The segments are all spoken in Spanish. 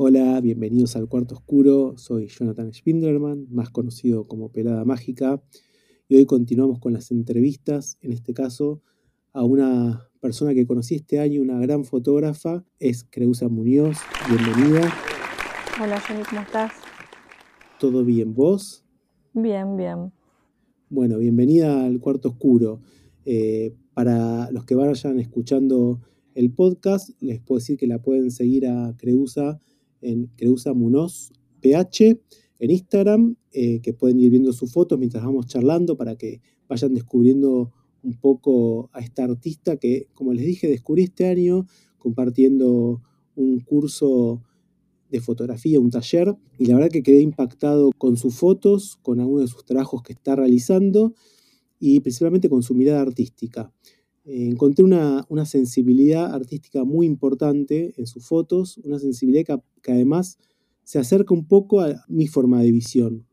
Hola, bienvenidos al Cuarto Oscuro. Soy Jonathan Spindelman, más conocido como Pelada Mágica. Y hoy continuamos con las entrevistas, en este caso a una persona que conocí este año, una gran fotógrafa, es Creusa Muñoz. Bienvenida. Hola, Jenny, ¿cómo estás? ¿Todo bien? ¿Vos? Bien, bien. Bueno, bienvenida al Cuarto Oscuro. Eh, para los que vayan escuchando el podcast, les puedo decir que la pueden seguir a Creusa en Creusa Munoz PH en Instagram, eh, que pueden ir viendo sus fotos mientras vamos charlando para que vayan descubriendo un poco a esta artista que, como les dije, descubrí este año compartiendo un curso de fotografía, un taller, y la verdad que quedé impactado con sus fotos, con algunos de sus trabajos que está realizando y principalmente con su mirada artística. Eh, encontré una, sensibilidad artística muy importante en sus fotos, una sensibilidad que, además se acerca un poco a mi forma de visión.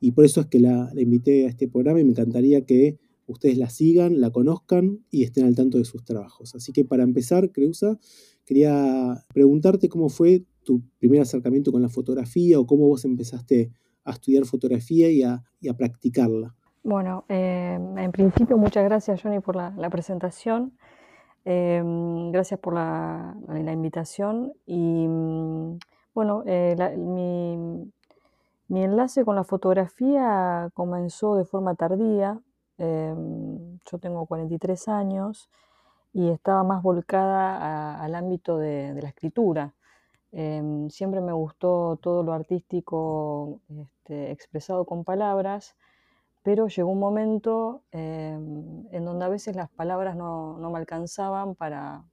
Y por eso es que la, la invité a este programa y me encantaría que ustedes la sigan, la conozcan y estén al tanto de sus trabajos. Así que para empezar, Creusa, quería preguntarte cómo fue tu primer acercamiento con la fotografía o cómo vos empezaste a estudiar fotografía y a practicarla. Bueno, eh, en principio muchas gracias Johnny por la, presentación, em, gracias por la, invitación. Y mm, bueno, eh, mi, enlace con la fotografía comenzó de forma tardía, em, yo tengo 43 años y estaba más volcada al ámbito de, la escritura. Em, siempre me gustó todo lo artístico este, expresado con palabras pero llegó un momento em, en donde a veces las palabras no, me alcanzaban para,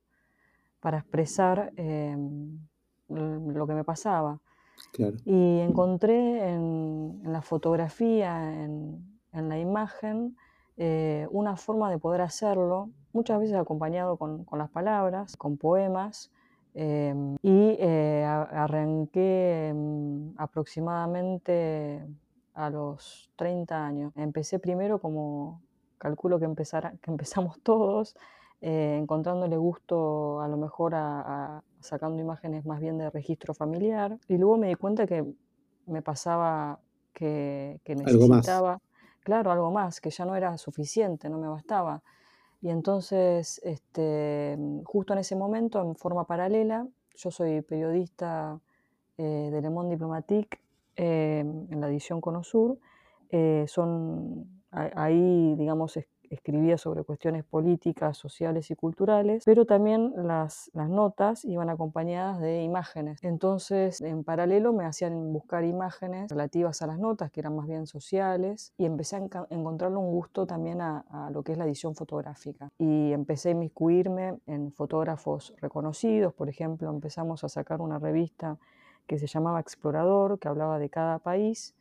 expresar em, lo que me pasaba. Y encontré en, la fotografía, en, la imagen, eh, una forma de poder hacerlo, muchas veces acompañado con, las palabras, con poemas, em, y eh, arranqué aproximadamente a los 30 años. Empecé primero como calculo que, empezara, que empezamos todos, eh, encontrándole gusto a lo mejor a, sacando imágenes más bien de registro familiar. Y luego me di cuenta que me pasaba que, necesitaba, claro, algo más, que ya no era suficiente, no me bastaba. Y entonces, este, justo en ese momento, en forma paralela, yo soy periodista eh, de Le Monde Diplomatique eh, en la edición Conosur. Eh, son, ahí, digamos, escribía sobre cuestiones políticas, sociales y culturales, pero también las, las, notas iban acompañadas de imágenes. Entonces, en paralelo me hacían buscar imágenes relativas a las notas, que eran más bien sociales, y empecé a encontrarle un gusto también a, a, lo que es la edición fotográfica. Y empecé a inmiscuirme en fotógrafos reconocidos, por ejemplo, empezamos a sacar una revista que se llamaba Explorador, que hablaba de cada país.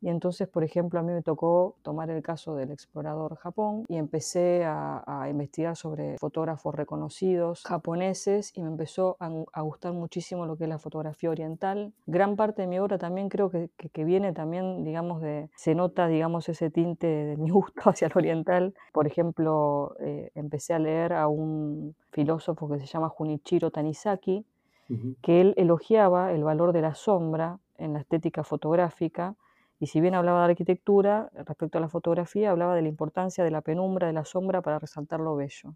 Y entonces, por ejemplo, a mí me tocó tomar el caso del explorador Japón y empecé a, investigar sobre fotógrafos reconocidos japoneses y me empezó a, gustar muchísimo lo que es la fotografía oriental. Gran parte de mi obra también creo que, que, viene también, digamos, de, se nota, digamos, ese tinte de mi gusto hacia el oriental. Por ejemplo, eh, empecé a leer a un filósofo que se llama Junichiro Tanizaki, que él elogiaba el valor de la sombra en la estética fotográfica y si bien hablaba de arquitectura, respecto a la fotografía hablaba de la importancia de la penumbra, de la sombra para resaltar lo bello,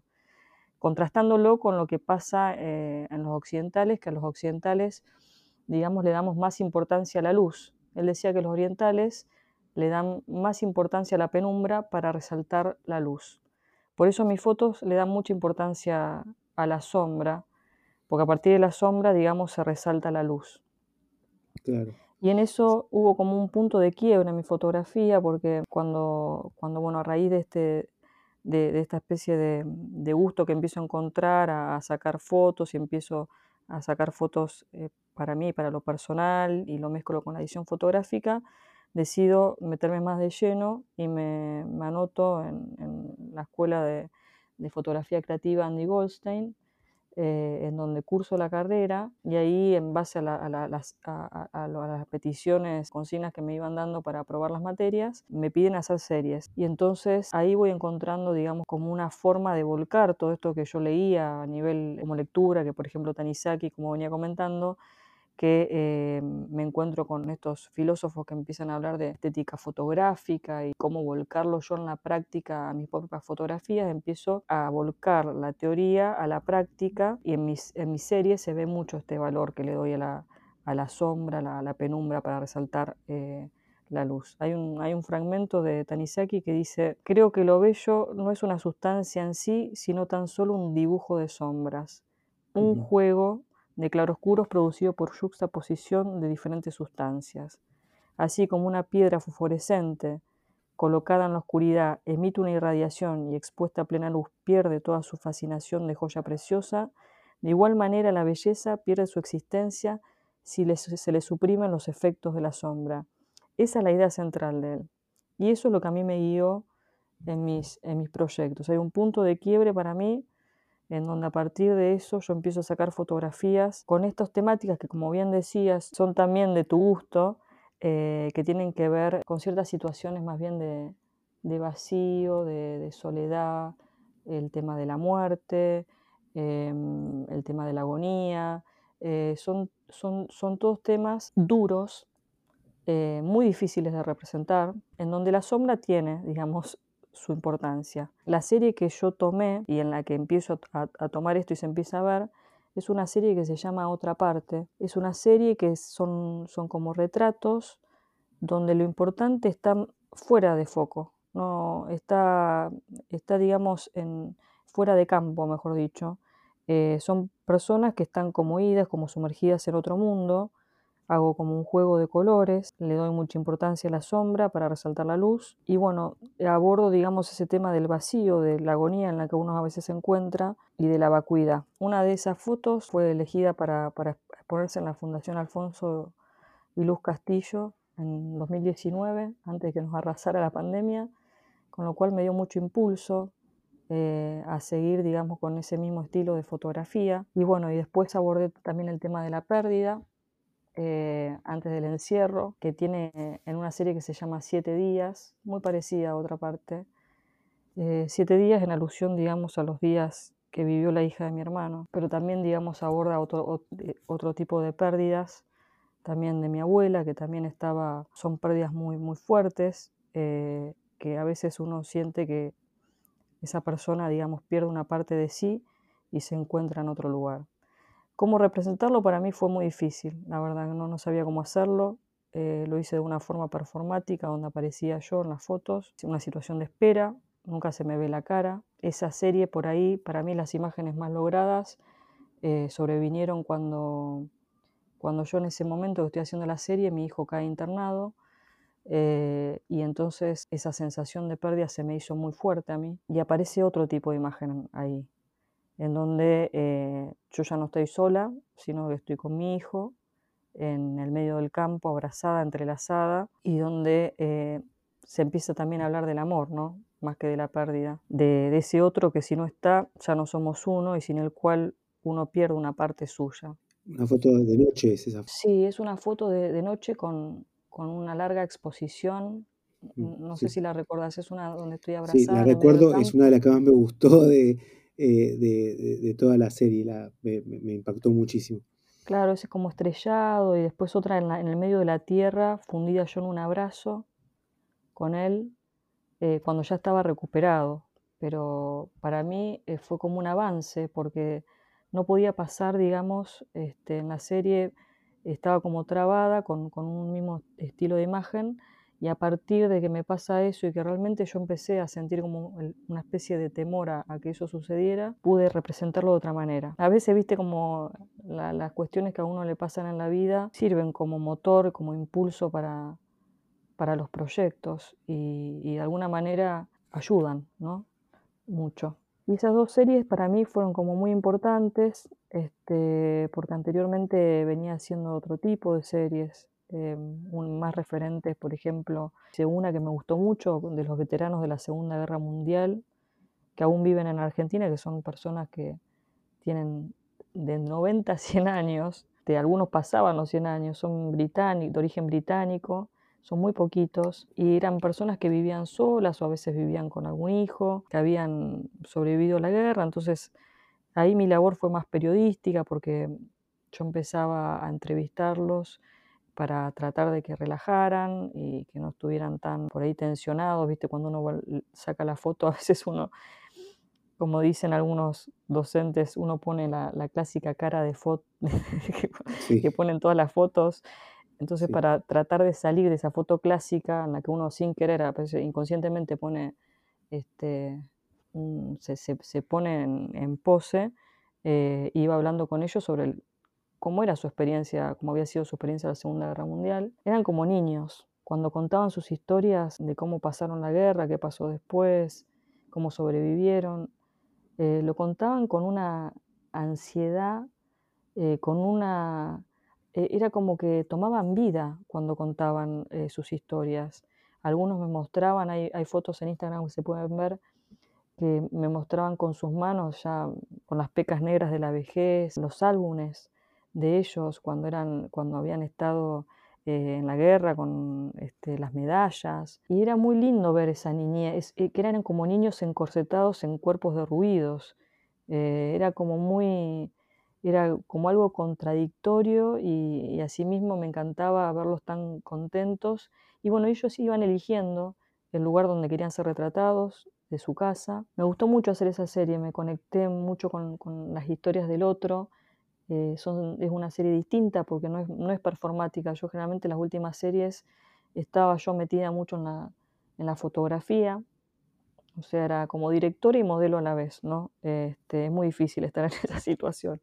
contrastándolo con lo que pasa eh, en los occidentales, que a los occidentales, digamos, le damos más importancia a la luz. Él decía que los orientales le dan más importancia a la penumbra para resaltar la luz. Por eso mis fotos le dan mucha importancia a la sombra, porque a partir de la sombra, digamos, se resalta la luz. Y en eso hubo como un punto de quiebra en mi fotografía, porque cuando, cuando bueno, a raíz de, este, de, esta especie de, gusto que empiezo a encontrar, a, sacar fotos y empiezo a sacar fotos eh, para mí, para lo personal, y lo mezclo con la edición fotográfica, decido meterme más de lleno y me, anoto en, la escuela de, de, fotografía creativa Andy Goldstein, eh, en donde curso la carrera y ahí en base a, las, peticiones, consignas que me iban dando para aprobar las materias, me piden hacer series. Y entonces ahí voy encontrando, digamos, como una forma de volcar todo esto que yo leía a nivel como lectura, que por ejemplo Tanizaki, como venía comentando, que eh, me encuentro con estos filósofos que empiezan a hablar de estética fotográfica y cómo volcarlo yo en la práctica a mis propias fotografías, empiezo a volcar la teoría a la práctica y en mis, en mis series se ve mucho este valor que le doy a la, a la sombra, a la, penumbra para resaltar eh, la luz. Hay un, hay un fragmento de Tanizaki que dice, creo que lo bello no es una sustancia en sí, sino tan solo un dibujo de sombras, un juego de claroscuros producido por juxtaposición de diferentes sustancias. Así como una piedra fosforescente colocada en la oscuridad emite una irradiación y expuesta a plena luz pierde toda su fascinación de joya preciosa, de igual manera la belleza pierde su existencia si se le suprimen los efectos de la sombra. Esa es la idea central de él. Y eso es lo que a mí me guió en mis, en mis proyectos. Hay un punto de quiebre para mí en donde a partir de eso yo empiezo a sacar fotografías con estas temáticas que, como bien decías, son también de tu gusto, eh, que tienen que ver con ciertas situaciones más bien de, vacío, de, soledad, el tema de la muerte, em, el tema de la agonía. Eh, son, son, son todos temas duros, eh, muy difíciles de representar, en donde la sombra tiene, digamos, su importancia. La serie que yo tomé y en la que empiezo a, tomar esto y se empieza a ver es una serie que se llama Otra parte. Es una serie que son, son como retratos donde lo importante está fuera de foco, no está, está digamos, en, fuera de campo, mejor dicho. Eh, son personas que están como idas, como sumergidas en otro mundo, hago como un juego de colores, le doy mucha importancia a la sombra para resaltar la luz y bueno, abordo digamos ese tema del vacío, de la agonía en la que uno a veces se encuentra y de la vacuidad. Una de esas fotos fue elegida para, para exponerse en la Fundación Alfonso y Luz Castillo en 2019, antes de que nos arrasara la pandemia, con lo cual me dio mucho impulso eh, a seguir, digamos, con ese mismo estilo de fotografía. Y bueno, y después abordé también el tema de la pérdida, eh, antes del encierro, que tiene en una serie que se llama Siete Días, muy parecida a otra parte. Eh, siete Días en alusión, digamos, a los días que vivió la hija de mi hermano, pero también, digamos, aborda otro, otro tipo de pérdidas, también de mi abuela, que también estaba, son pérdidas muy, muy fuertes, eh, que a veces uno siente que esa persona, digamos, pierde una parte de sí y se encuentra en otro lugar. Cómo representarlo para mí fue muy difícil, la verdad no, sabía cómo hacerlo. Eh, lo hice de una forma performática, donde aparecía yo en las fotos, una situación de espera, nunca se me ve la cara. Esa serie por ahí, para mí las imágenes más logradas eh, sobrevinieron cuando, cuando yo en ese momento que estoy haciendo la serie, mi hijo cae internado. Eh, y entonces esa sensación de pérdida se me hizo muy fuerte a mí y aparece otro tipo de imagen ahí, en donde eh, yo ya no estoy sola, sino que estoy con mi hijo en el medio del campo, abrazada, entrelazada, y donde eh, se empieza también a hablar del amor, ¿no? más que de la pérdida, de, ese otro que si no está, ya no somos uno y sin el cual uno pierde una parte suya. Una foto de noche es esa. Sí, es una foto de, noche con, una larga exposición. Mm, no sé si la recuerdas, es una donde estoy abrazada. Sí, la recuerdo, es una de las que más me gustó de, eh, de, toda la serie, la, me, impactó muchísimo. Claro, ese como estrellado y después otra en, el medio de la tierra, fundida yo en un abrazo con él, eh, cuando ya estaba recuperado. Pero para mí eh, fue como un avance porque no podía pasar, digamos, este, en la serie estaba como trabada con, con un mismo estilo de imagen y a partir de que me pasa eso y que realmente yo empecé a sentir como una especie de temor a, que eso sucediera, pude representarlo de otra manera. A veces, viste, como las cuestiones que a uno le pasan en la vida sirven como motor, como impulso para, para los proyectos y, de alguna manera ayudan, ¿no? Mucho. Y esas dos series para mí fueron como muy importantes, este, porque anteriormente venía haciendo otro tipo de series, eh, un, más referentes, por ejemplo, una que me gustó mucho de los veteranos de la Segunda Guerra Mundial, que aún viven en Argentina, que son personas que tienen de 90 a 100 años, de algunos pasaban los 100 años, son británicos, de origen británico, son muy poquitos, y eran personas que vivían solas o a veces vivían con algún hijo, que habían sobrevivido a la guerra, entonces ahí mi labor fue más periodística porque yo empezaba a entrevistarlos para tratar de que relajaran y que no estuvieran tan por ahí tensionados, ¿viste? Cuando uno saca la foto, a veces uno, como dicen algunos docentes, uno pone la, clásica cara de foto que, ponen todas las fotos. Entonces, para tratar de salir de esa foto clásica en la que uno sin querer, inconscientemente pone, este, se, se, pone en, pose, eh, iba hablando con ellos sobre el, cómo era su experiencia, cómo había sido su experiencia en la Segunda Guerra Mundial. Eran como niños, cuando contaban sus historias de cómo pasaron la guerra, qué pasó después, cómo sobrevivieron, eh, lo contaban con una ansiedad, eh, con una... Eh, era como que tomaban vida cuando contaban sus historias. Algunos me mostraban, hay, hay fotos en Instagram que se pueden ver, que me mostraban con sus manos ya con las pecas negras de la vejez, los álbumes de ellos cuando, eran, cuando habían estado eh, en la guerra con este, las medallas. Y era muy lindo ver esa niñez, eh, que eran como niños encorsetados en cuerpos derruidos. Eh, era como muy, era como algo contradictorio y, y asimismo me encantaba verlos tan contentos. Y bueno, ellos iban eligiendo el lugar donde querían ser retratados, de su casa. Me gustó mucho hacer esa serie, me conecté mucho con, con las historias del otro eh, es una serie distinta porque no es, no es, performática. Yo generalmente en las últimas series estaba yo metida mucho en la, en la fotografía, o sea, era como directora y modelo a la vez, ¿no? Este, es muy difícil estar en esa situación.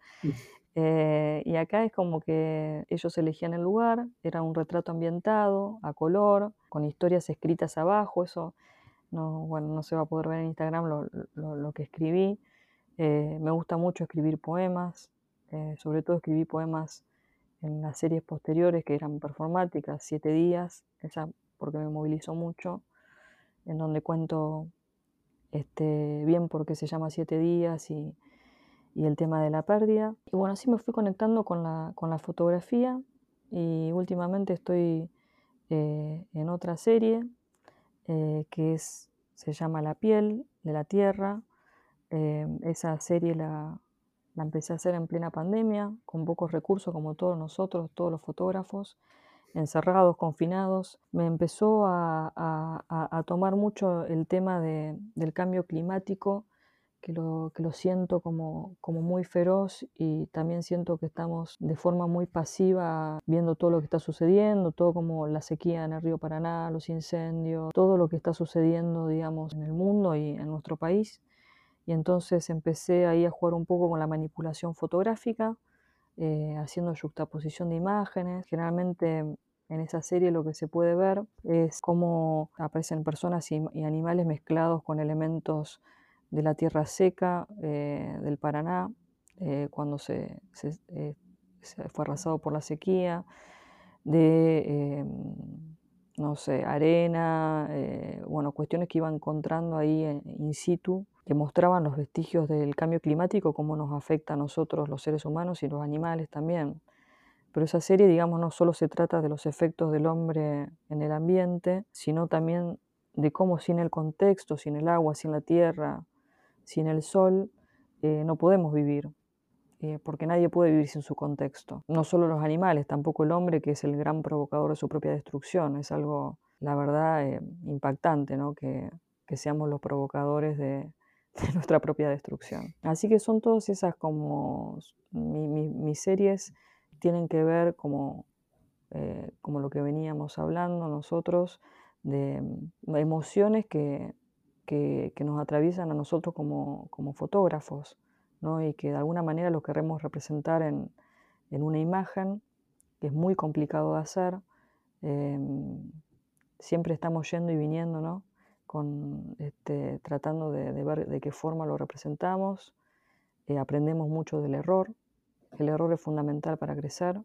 Eh, y acá es como que ellos elegían el lugar, era un retrato ambientado, a color, con historias escritas abajo, eso no, bueno, no se va a poder ver en Instagram lo, lo, lo que escribí. Eh, me gusta mucho escribir poemas, eh, sobre todo escribí poemas en las series posteriores que eran performáticas, Siete días, esa porque me movilizó mucho, en donde cuento este, bien por qué se llama Siete días y, el tema de la pérdida. Y bueno, así me fui conectando con la, con la fotografía y últimamente estoy eh, en otra serie eh, que es, se llama La piel de la tierra. esa serie la, la empecé a hacer en plena pandemia, con pocos recursos como todos nosotros, todos los fotógrafos, encerrados, confinados. Me empezó a, tomar mucho el tema del cambio climático, que lo, siento como, como muy feroz y también siento que estamos de forma muy pasiva viendo todo lo que está sucediendo, todo como la sequía en el río Paraná, los incendios, todo lo que está sucediendo, digamos, en el mundo y en nuestro país y entonces empecé ahí a jugar un poco con la manipulación fotográfica, eh, haciendo juxtaposición de imágenes. Generalmente en esa serie lo que se puede ver es cómo aparecen personas y, animales mezclados con elementos de la tierra seca eh, del Paraná, eh, cuando se, se, fue arrasado por la sequía, de no sé, arena, bueno, cuestiones que iba encontrando ahí in situ que mostraban los vestigios del cambio climático, cómo nos afecta a nosotros los seres humanos y los animales también. Pero esa serie, digamos, no solo se trata de los efectos del hombre en el ambiente, sino también de cómo sin el contexto, sin el agua, sin la tierra, sin el sol, eh, no podemos vivir, eh, porque nadie puede vivir sin su contexto. No solo los animales, tampoco el hombre, que es el gran provocador de su propia destrucción. Es algo, la verdad, eh, impactante, ¿no? que seamos los provocadores de, nuestra propia destrucción. Así que son todas esas como mis series tienen que ver como, eh, como lo que veníamos hablando nosotros de, mm, emociones que, que, nos atraviesan a nosotros como, como fotógrafos ¿no? y que de alguna manera lo queremos representar en, en una imagen que es muy complicado de hacer. Em, siempre estamos yendo y viniendo, ¿no? con, este, tratando de, ver de qué forma lo representamos. Eh, aprendemos mucho del error. El error es fundamental para crecer.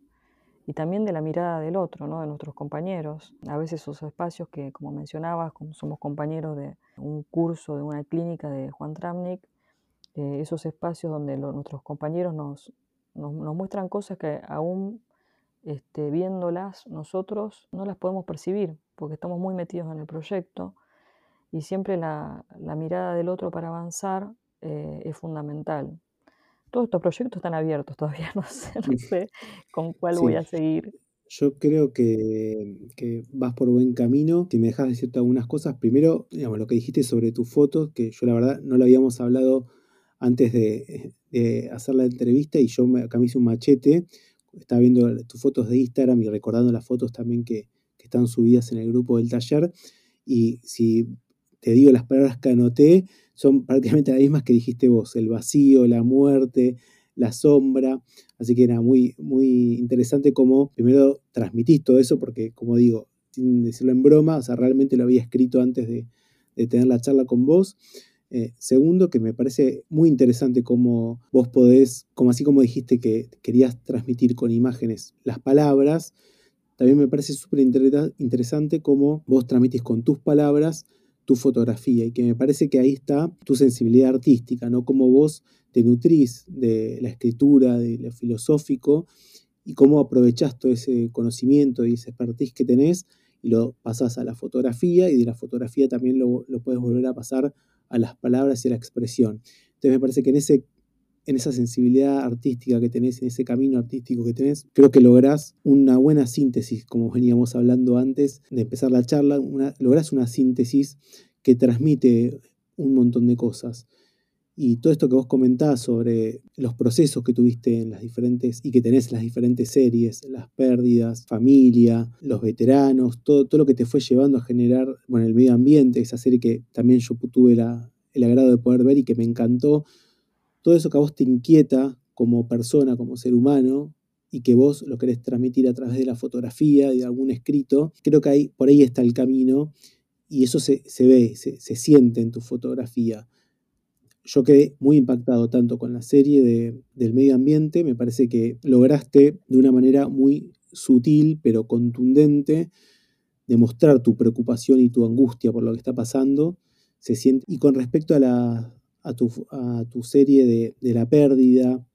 Y también de la mirada del otro, ¿no? de nuestros compañeros. A veces esos espacios que, como mencionabas, como somos compañeros de un curso, de una clínica de Juan Tramnik, eh, esos espacios donde nuestros compañeros nos, nos, muestran cosas que aún este, viéndolas nosotros no las podemos percibir, porque estamos muy metidos en el proyecto y siempre la, mirada del otro para avanzar eh, es fundamental. todos estos proyectos están abiertos todavía, no sé, no sé con cuál voy a seguir. Yo creo que, que, vas por buen camino. Si me dejas decirte algunas cosas, primero, digamos, lo que dijiste sobre tus fotos, que yo la verdad no lo habíamos hablado antes de, hacer la entrevista y yo me, acá me hice un machete. Estaba viendo tus fotos de Instagram y recordando las fotos también que, están subidas en el grupo del taller. Y si te digo las palabras que anoté, son prácticamente las mismas que dijiste vos, el vacío, la muerte, la sombra. Así que era muy, muy interesante cómo primero transmitís todo eso, porque como digo, sin decirlo en broma, o sea, realmente lo había escrito antes de, tener la charla con vos. Eh, segundo, que me parece muy interesante cómo vos podés, como así como dijiste que querías transmitir con imágenes las palabras, también me parece súper interesante cómo vos transmitís con tus palabras tu fotografía y que me parece que ahí está tu sensibilidad artística, ¿no? Cómo vos te nutrís de la escritura, de lo filosófico y cómo aprovechás todo ese conocimiento y ese expertise que tenés y lo pasás a la fotografía y de la fotografía también lo, lo puedes volver a pasar a las palabras y a la expresión. Entonces me parece que en ese en esa sensibilidad artística que tenés, en ese camino artístico que tenés, creo que lográs una buena síntesis, como veníamos hablando antes de empezar la charla, una, lográs una síntesis que transmite un montón de cosas. Y todo esto que vos comentás sobre los procesos que tuviste en las diferentes y que tenés en las diferentes series, las pérdidas, familia, los veteranos, todo, todo lo que te fue llevando a generar, bueno, el medio ambiente, esa serie que también yo tuve el agrado de poder ver y que me encantó, todo eso que a vos te inquieta como persona, como ser humano, y que vos lo querés transmitir a través de la fotografía y de algún escrito, creo que ahí, por ahí está el camino y eso se, ve, se, siente en tu fotografía. Yo quedé muy impactado tanto con la serie de, del medio ambiente, me parece que lograste de una manera muy sutil pero contundente demostrar tu preocupación y tu angustia por lo que está pasando. Y con respecto a la, a tu, serie de, la pérdida.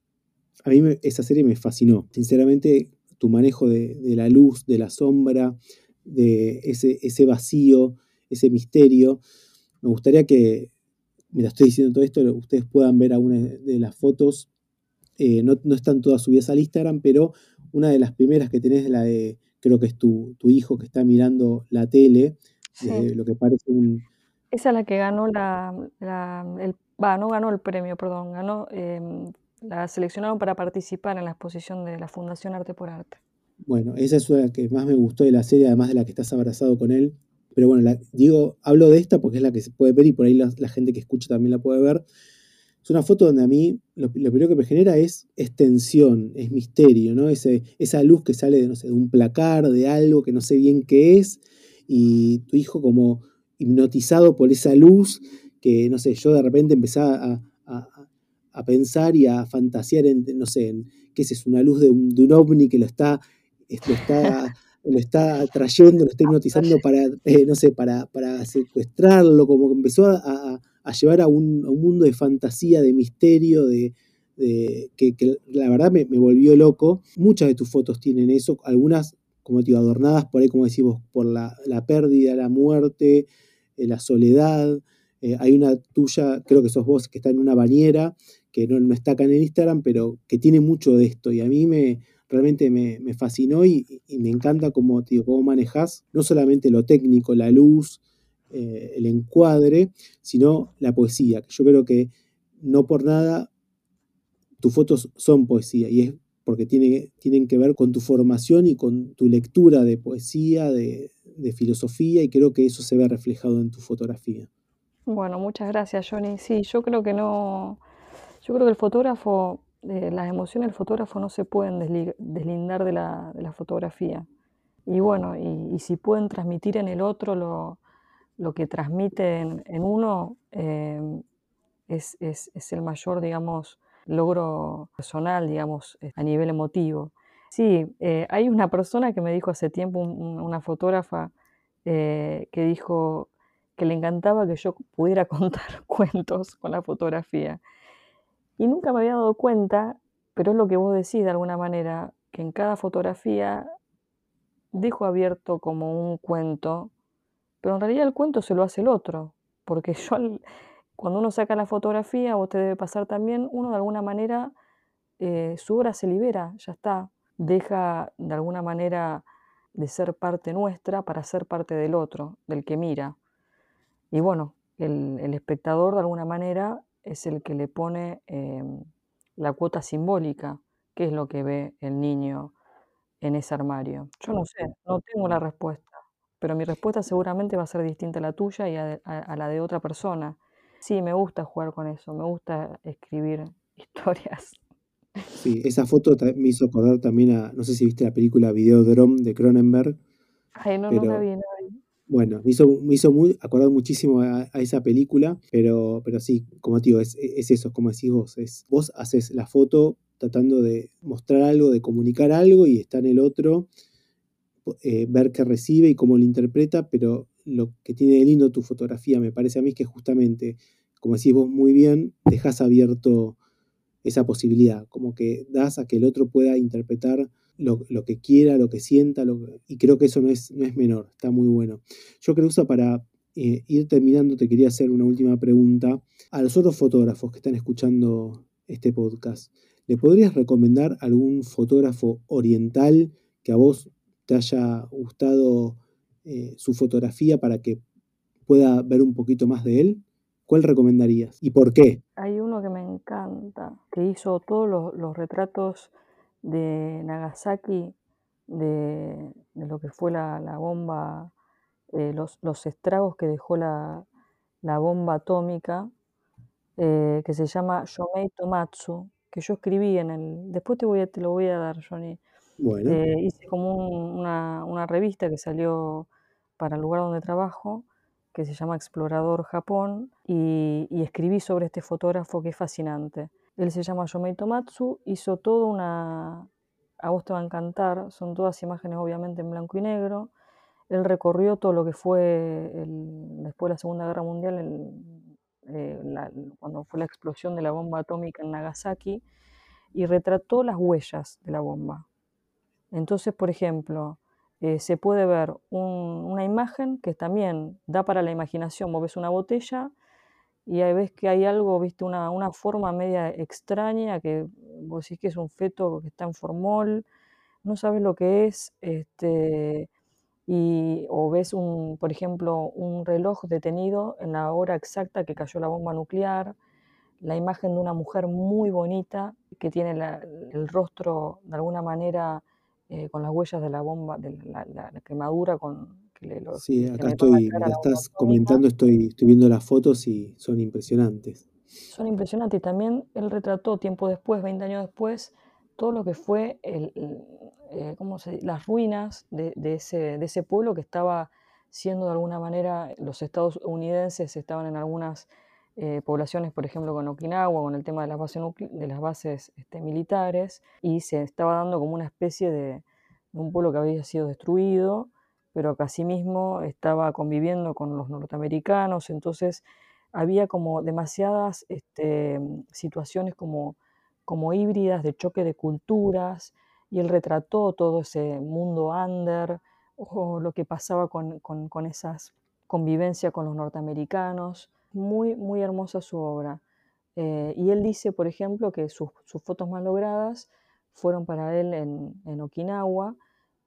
A mí esa serie me fascinó. Sinceramente, tu manejo de, la luz, de la sombra, de ese, ese, vacío, ese misterio. Me gustaría que, me estoy diciendo todo esto, ustedes puedan ver alguna de las fotos. Eh, no, están todas subidas al Instagram, pero una de las primeras que tenés es la de, creo que es tu, hijo que está mirando la tele, lo que parece un... Esa es la que ganó la, el va, no ganó el premio, perdón, ganó, em, la seleccionaron para participar en la exposición de la Fundación Arte por Arte. Bueno, esa es la que más me gustó de la serie, además de la que estás abrazado con él. Pero bueno, digo, hablo de esta porque es la que se puede ver y por ahí la, gente que escucha también la puede ver. Es una foto donde a mí lo, primero que me genera es, tensión, es misterio, ¿no? Ese, esa luz que sale de, no sé, de un placar, de algo que no sé bien qué es, y tu hijo como hipnotizado por esa luz que, no sé, yo de repente empezaba a, pensar y a fantasear en, no sé, en, qué es, una luz de un, ovni que lo está, lo está, lo está trayendo, lo está hipnotizando para, eh, no sé, para, para secuestrarlo, como que empezó a, llevar a un, mundo de fantasía, de misterio, de, que, la verdad me, volvió loco. Muchas de tus fotos tienen eso, algunas, como te digo, adornadas por ahí, como decimos, por la, la pérdida, la muerte, eh, la soledad. Eh, hay una tuya, creo que sos vos, que está en una bañera, que no, no, está acá en el Instagram, pero que tiene mucho de esto. Y a mí me realmente me, fascinó y, me encanta cómo, cómo manejas no solamente lo técnico, la luz, eh, el encuadre, sino la poesía. Yo creo que no por nada tus fotos son poesía y es porque tiene, tienen que ver con tu formación y con tu lectura de poesía, de filosofía, y creo que eso se ve reflejado en tu fotografía. Bueno, muchas gracias, Johnny. Sí, yo creo que no, yo creo que el fotógrafo, eh, las emociones del fotógrafo no se pueden deslindar de la, de la fotografía. Y bueno, y, si pueden transmitir en el otro lo, lo que transmiten en uno, eh, es, es, es, el mayor, digamos, logro personal, digamos, eh, a nivel emotivo. Sí, hay una persona que me dijo hace tiempo, una fotógrafa, que dijo, que le encantaba que yo pudiera contar cuentos con la fotografía. Y nunca me había dado cuenta, pero es lo que vos decís de alguna manera, que en cada fotografía dejo abierto como un cuento, pero en realidad el cuento se lo hace el otro, porque yo cuando uno saca la fotografía, o te debe pasar también, uno de alguna manera eh, su obra se libera, ya está, deja de alguna manera de ser parte nuestra para ser parte del otro, del que mira. Y bueno, el, espectador de alguna manera es el que le pone em, la cuota simbólica, que es lo que ve el niño en ese armario. Yo no sé, no tengo la respuesta, pero mi respuesta seguramente va a ser distinta a la tuya y a la de otra persona. Sí, me gusta jugar con eso, me gusta escribir historias. Sí, esa foto me hizo acordar también a, no sé si viste la película Videodrome de Cronenberg. Ay, no, no la vi, no Bueno, me hizo, me hizo muy, acordar muchísimo a, esa película, pero, pero sí, como te digo, es, es eso, como decís vos, es, vos haces la foto tratando de mostrar algo, de comunicar algo y está en el otro, eh, ver qué recibe y cómo lo interpreta, pero lo que tiene de lindo tu fotografía me parece a mí que justamente, como decís vos muy bien, dejas abierto esa posibilidad, como que das a que el otro pueda interpretar lo, que quiera, lo que sienta, y creo que eso no es, no es menor, está muy bueno. Yo creo que para eh, ir terminando te quería hacer una última pregunta a los otros fotógrafos que están escuchando este podcast. ¿Le podrías recomendar algún fotógrafo oriental que a vos te haya gustado eh, su fotografía para que pueda ver un poquito más de él? ¿Cuál recomendarías y por qué? Hay uno que me encanta, que hizo todos los, retratos de Nagasaki, de, lo que fue la, bomba, eh, los, estragos que dejó la, bomba atómica, eh, que se llama Yomei Tomatsu, que yo escribí en el... Después te, voy a, te lo voy a dar, Johnny. Bueno. Eh, hice como una, una, revista que salió para el lugar donde trabajo, que se llama Explorador Japón, y, escribí sobre este fotógrafo que es fascinante. Él se llama Yomei Tomatsu, hizo toda una... A vos te va a encantar, son todas imágenes obviamente en blanco y negro. Él recorrió todo lo que fue después de la Segunda Guerra Mundial, eh, cuando fue la explosión de la bomba atómica en Nagasaki, y retrató las huellas de la bomba. Entonces, por ejemplo, eh, se puede ver una imagen que también da para la imaginación. Vos una botella y ahí ves que hay algo, viste, una, forma media extraña que vos decís que es un feto que está en formol, no sabes lo que es, este, y, o ves, un, por ejemplo, un reloj detenido en la hora exacta que cayó la bomba nuclear, la imagen de una mujer muy bonita que tiene el rostro de alguna manera eh, con las huellas de la bomba, de la, quemadura con que le, Sí, acá estoy, la estás comentando, estoy, estoy viendo las fotos y son impresionantes. Son impresionantes y también él retrató tiempo después, 20 años después, todo lo que fue el, eh, las ruinas de, ese, de ese pueblo que estaba siendo de alguna manera, los estadounidenses estaban en algunas eh, poblaciones, por ejemplo, con Okinawa, con el tema de las bases, de las bases este, militares, y se estaba dando como una especie de, un pueblo que había sido destruido, pero que asimismo estaba conviviendo con los norteamericanos, entonces había como demasiadas este, situaciones como, como híbridas de choque de culturas, y él retrató todo ese mundo under, o lo que pasaba con, con, con esas convivencia con los norteamericanos muy, muy hermosa su obra. Eh, y él dice, por ejemplo, que sus, fotos más logradas fueron para él en, Okinawa,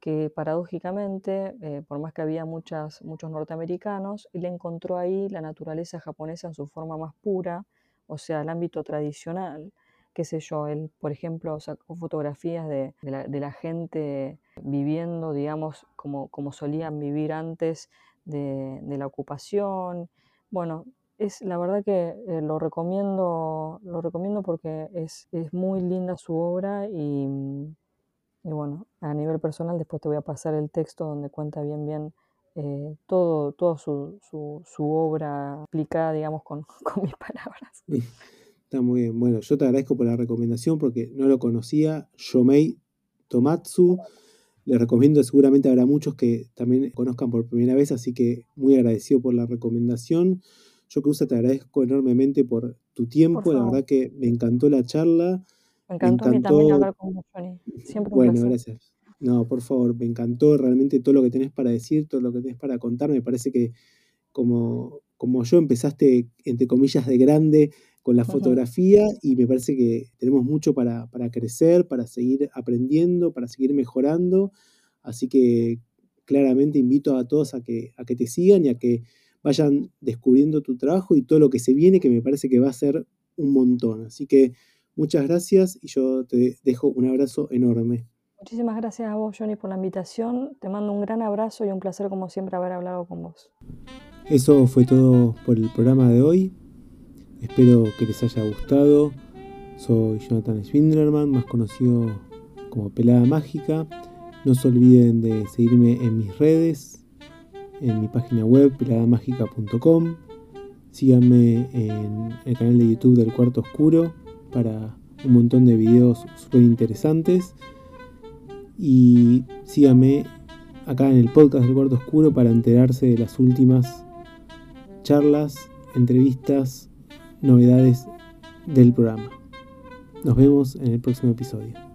que paradójicamente, eh, por más que había muchas, muchos norteamericanos, él encontró ahí la naturaleza japonesa en su forma más pura, o sea, el ámbito tradicional, qué sé yo, él, por ejemplo, sacó fotografías de, la, gente viviendo, digamos, como, como solían vivir antes de, de la ocupación. Bueno, es la verdad que eh, lo recomiendo, lo recomiendo porque es, muy linda su obra y, bueno, a nivel personal después te voy a pasar el texto donde cuenta bien bien eh, todo, toda su, obra aplicada, digamos, con, mis palabras. Está muy bien. Bueno, yo te agradezco por la recomendación porque no lo conocía. Yomei Tomatsu. Le recomiendo, seguramente habrá muchos que también conozcan por primera vez, así que muy agradecido por la recomendación. Yo, Cruz, te agradezco enormemente por tu tiempo. la verdad que me encantó la charla. Me encantó, a mí también hablar con vos, Johnny. Siempre un Bueno, gracias. No, por favor, me encantó realmente todo lo que tenés para decir, todo lo que tenés para contar. Me parece que como, como yo empezaste, entre comillas, de grande con la fotografía y me parece que tenemos mucho para, crecer, para seguir aprendiendo, para seguir mejorando. Así que claramente invito a todos a que, a que te sigan y a que vayan descubriendo tu trabajo y todo lo que se viene, que me parece que va a ser un montón. Así que muchas gracias y yo te dejo un abrazo enorme. Muchísimas gracias a vos, Johnny, por la invitación. Te mando un gran abrazo y un placer, como siempre, haber hablado con vos. Eso fue todo por el programa de hoy. Espero que les haya gustado. Soy Jonathan Schwinderman, más conocido como Pelada Mágica. No se olviden de seguirme en mis redes, en mi página web peladamagica.com. Síganme en el canal de YouTube del Cuarto Oscuro para un montón de videos súper interesantes. Y síganme acá en el podcast del Cuarto Oscuro para enterarse de las últimas charlas, entrevistas novedades del programa. Nos vemos en el próximo episodio.